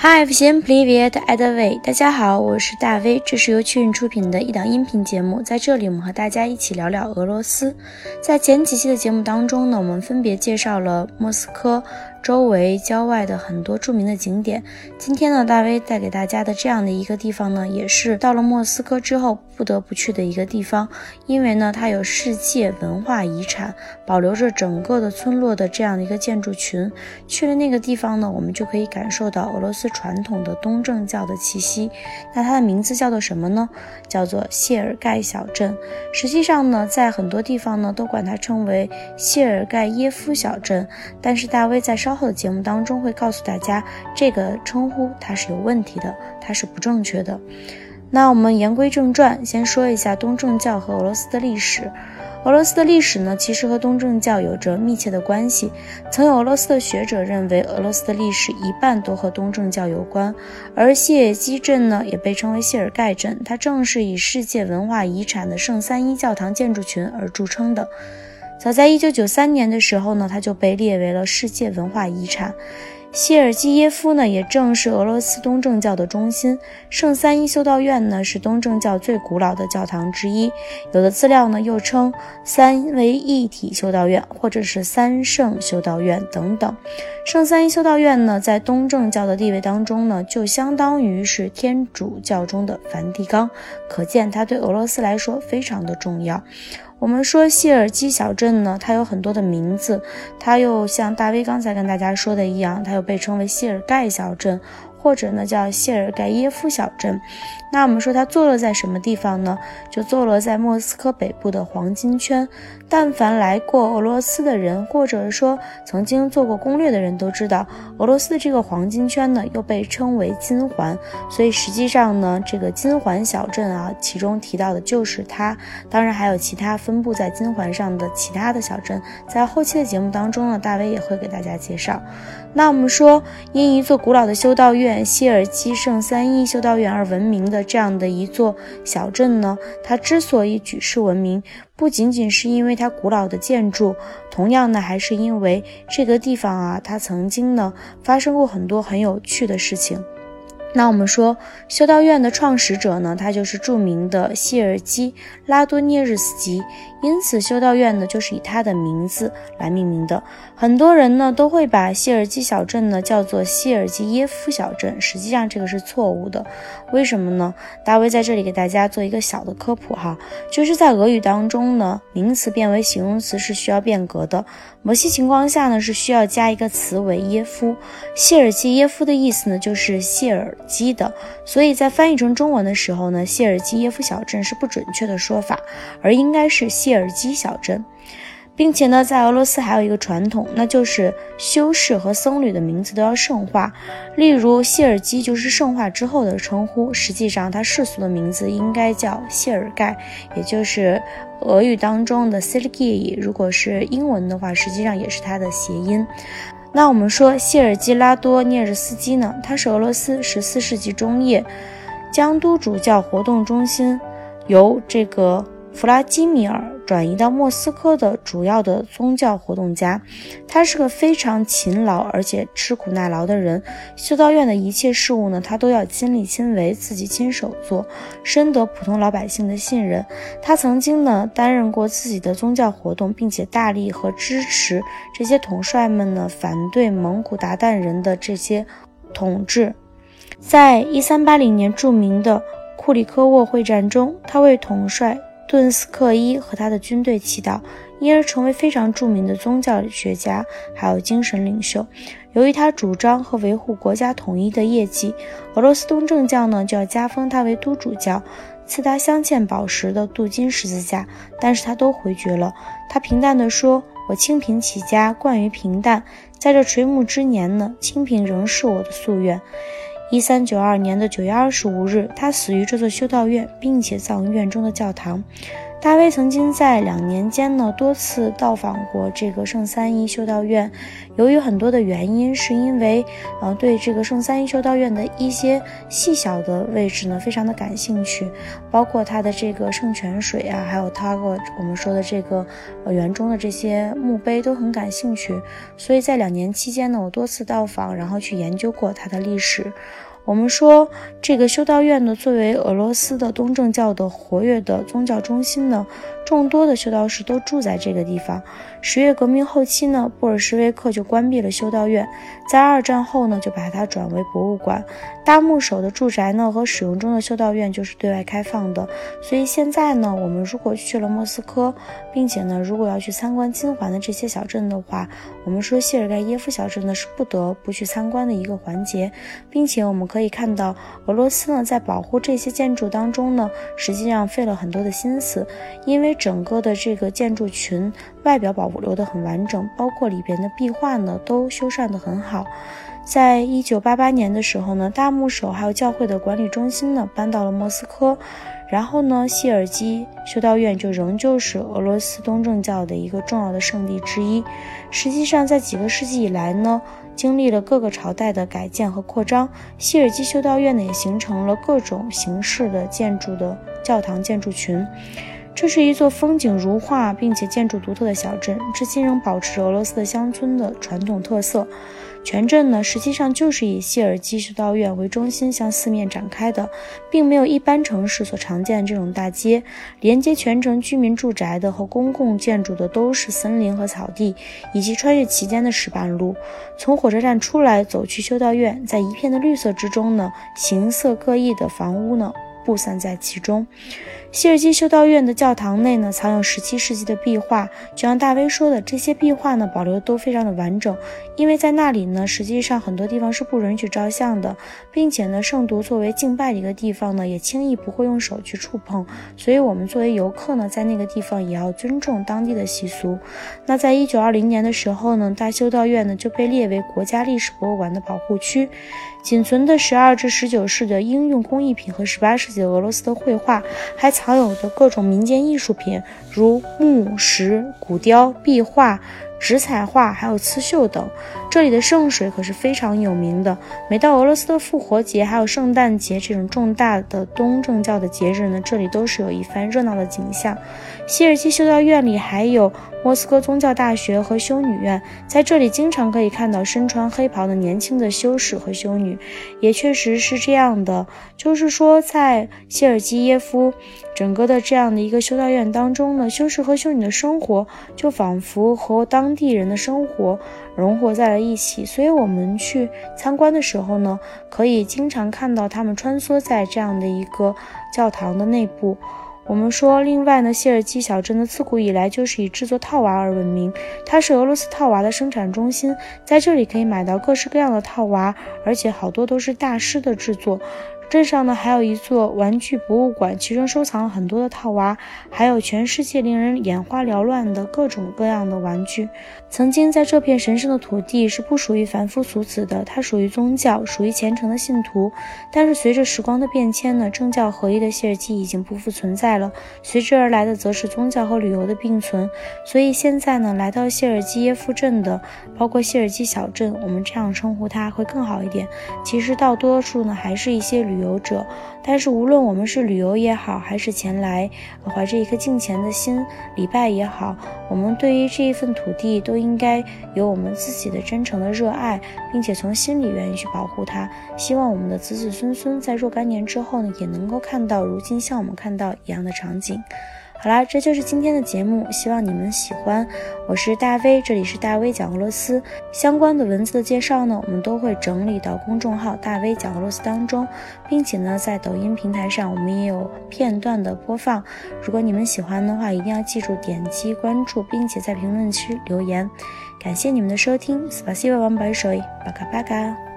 Hi, всем привет, это Вэй。大家好，我是大 V，这是由趣运出品的一档音频节目。在这里，我们和大家一起聊聊俄罗斯。在前几期的节目当中呢，我们分别介绍了莫斯科。 周围郊外的很多著名的景点。今天呢，大威带给大家的这样的一个地方呢，也是到了莫斯科之后不得不去的一个地方，因为呢，它有世界文化遗产，保留着整个的村落的这样的一个建筑群。去了那个地方呢，我们就可以感受到俄罗斯传统的东正教的气息。那它的名字叫做什么呢？叫做谢尔盖小镇。实际上呢，在很多地方呢，都管它称为谢尔盖耶夫小镇。但是大威在上稍后的节目当中会告诉大家，这个称呼它是有问题的，它是不正确的。那我们言归正传，先说一下东正教和俄罗斯的历史。俄罗斯的历史呢，其实和东正教有着密切的关系。曾有俄罗斯的学者认为，俄罗斯的历史一半都和东正教有关。而谢尔基镇呢，也被称为谢尔盖镇，它正是以世界文化遗产的圣三一教堂建筑群而著称的。早在一九九三年的时候呢，它就被列为了世界文化遗产。谢尔基耶夫呢，也正是俄罗斯东正教的中心。圣三一修道院呢，是东正教最古老的教堂之一。有的资料呢，又称三位一体修道院，或者是三圣修道院等等。圣三一修道院呢，在东正教的地位当中呢，就相当于是天主教中的梵蒂冈，可见它对俄罗斯来说非常的重要。我们说谢尔基小镇呢，它有很多的名字，它又像大威刚才跟大家说的一样，它又被称为谢尔盖小镇。或者呢，叫谢尔盖耶夫小镇。那我们说它坐落在什么地方呢？就坐落在莫斯科北部的黄金圈。但凡来过俄罗斯的人，或者说曾经做过攻略的人都知道，俄罗斯的这个黄金圈呢，又被称为金环。所以实际上呢，这个金环小镇啊，其中提到的就是它。当然还有其他分布在金环上的其他的小镇，在后期的节目当中呢，大威也会给大家介绍。那我们说，因一座古老的修道院——希尔基圣三一修道院而闻名的这样的一座小镇呢，它之所以举世闻名，不仅仅是因为它古老的建筑，同样呢，还是因为这个地方啊，它曾经呢发生过很多很有趣的事情。那我们说，修道院的创始者呢，他就是著名的谢尔基·拉多涅日斯基，因此修道院呢就是以他的名字来命名的。很多人呢都会把谢尔基小镇呢叫做谢尔基耶夫小镇，实际上这个是错误的。为什么呢？大卫在这里给大家做一个小的科普哈，就是在俄语当中呢，名词变为形容词是需要变革的，某些情况下呢是需要加一个词为耶夫。谢尔基耶夫的意思呢就是谢尔。基的，所以在翻译成中文的时候呢，谢尔基耶夫小镇是不准确的说法，而应该是谢尔基小镇，并且呢，在俄罗斯还有一个传统，那就是修士和僧侣的名字都要圣化，例如谢尔基就是圣化之后的称呼，实际上他世俗的名字应该叫谢尔盖，也就是俄语当中的 Sergei，如果是英文的话，实际上也是它的谐音。那我们说谢尔基拉多涅日斯基呢？他是俄罗斯十四世纪中叶江都主教活动中心由这个。弗拉基米尔转移到莫斯科的主要的宗教活动家，他是个非常勤劳而且吃苦耐劳的人。修道院的一切事务呢，他都要亲力亲为，自己亲手做，深得普通老百姓的信任。他曾经呢担任过自己的宗教活动，并且大力和支持这些统帅们呢反对蒙古鞑靼人的这些统治。在一三八零年著名的库里科沃会战中，他为统帅。顿斯克伊和他的军队祈祷，因而成为非常著名的宗教学家，还有精神领袖。由于他主张和维护国家统一的业绩，俄罗斯东正教呢就要加封他为都主教，赐他镶嵌宝石的镀金十字架，但是他都回绝了。他平淡地说：“我清贫起家，惯于平淡，在这垂暮之年呢，清贫仍是我的夙愿。”一三九二年的九月二十五日，他死于这座修道院，并且葬于院中的教堂。大卫曾经在两年间呢多次到访过这个圣三一修道院，由于很多的原因，是因为呃对这个圣三一修道院的一些细小的位置呢非常的感兴趣，包括它的这个圣泉水啊，还有它个我们说的这个呃园中的这些墓碑都很感兴趣，所以在两年期间呢，我多次到访，然后去研究过它的历史。我们说，这个修道院呢，作为俄罗斯的东正教的活跃的宗教中心呢。众多的修道士都住在这个地方。十月革命后期呢，布尔什维克就关闭了修道院，在二战后呢，就把它转为博物馆。大牧首的住宅呢和使用中的修道院就是对外开放的。所以现在呢，我们如果去了莫斯科，并且呢，如果要去参观金环的这些小镇的话，我们说谢尔盖耶夫小镇呢是不得不去参观的一个环节，并且我们可以看到俄罗斯呢在保护这些建筑当中呢，实际上费了很多的心思，因为。整个的这个建筑群外表保留的很完整，包括里边的壁画呢都修缮的很好。在一九八八年的时候呢，大牧首还有教会的管理中心呢搬到了莫斯科，然后呢，谢尔基修道院就仍旧是俄罗斯东正教的一个重要的圣地之一。实际上，在几个世纪以来呢，经历了各个朝代的改建和扩张，谢尔基修道院呢也形成了各种形式的建筑的教堂建筑群。这是一座风景如画并且建筑独特的小镇，至今仍保持着俄罗斯的乡村的传统特色。全镇呢，实际上就是以谢尔基修道院为中心向四面展开的，并没有一般城市所常见的这种大街。连接全城居民住宅的和公共建筑的都是森林和草地，以及穿越其间的石板路。从火车站出来，走去修道院，在一片的绿色之中呢，形色各异的房屋呢。布散在其中。希尔基修道院的教堂内呢，藏有17世纪的壁画。就像大威说的，这些壁画呢，保留的都非常的完整。因为在那里呢，实际上很多地方是不允许照相的，并且呢，圣徒作为敬拜的一个地方呢，也轻易不会用手去触碰。所以，我们作为游客呢，在那个地方也要尊重当地的习俗。那在1920年的时候呢，大修道院呢就被列为国家历史博物馆的保护区。仅存的十二至十九世的应用工艺品和十八世纪。俄罗斯的绘画，还藏有的各种民间艺术品，如木石、骨雕、壁画。纸彩画还有刺绣等，这里的圣水可是非常有名的。每到俄罗斯的复活节还有圣诞节这种重大的东正教的节日呢，这里都是有一番热闹的景象。希尔基修道院里还有莫斯科宗教大学和修女院，在这里经常可以看到身穿黑袍的年轻的修士和修女。也确实是这样的，就是说在谢尔基耶夫整个的这样的一个修道院当中呢，修士和修女的生活就仿佛和当当地人的生活融合在了一起，所以我们去参观的时候呢，可以经常看到他们穿梭在这样的一个教堂的内部。我们说，另外呢，谢尔基小镇的自古以来就是以制作套娃而闻名，它是俄罗斯套娃的生产中心，在这里可以买到各式各样的套娃，而且好多都是大师的制作。镇上呢还有一座玩具博物馆，其中收藏了很多的套娃，还有全世界令人眼花缭乱的各种各样的玩具。曾经在这片神圣的土地是不属于凡夫俗子的，它属于宗教，属于虔诚的信徒。但是随着时光的变迁呢，政教合一的谢尔基已经不复存在了，随之而来的则是宗教和旅游的并存。所以现在呢，来到谢尔基耶夫镇的，包括谢尔基小镇，我们这样称呼它会更好一点。其实大多数呢，还是一些旅。旅游者，但是无论我们是旅游也好，还是前来怀着一颗敬虔的心礼拜也好，我们对于这一份土地都应该有我们自己的真诚的热爱，并且从心里愿意去保护它。希望我们的子子孙孙在若干年之后呢，也能够看到如今像我们看到一样的场景。好啦，这就是今天的节目，希望你们喜欢。我是大威，这里是大威讲俄罗斯相关的文字的介绍呢，我们都会整理到公众号“大威讲俄罗斯”当中，并且呢，在抖音平台上我们也有片段的播放。如果你们喜欢的话，一定要记住点击关注，并且在评论区留言。感谢你们的收听，斯巴西瓦王白水，巴卡巴卡。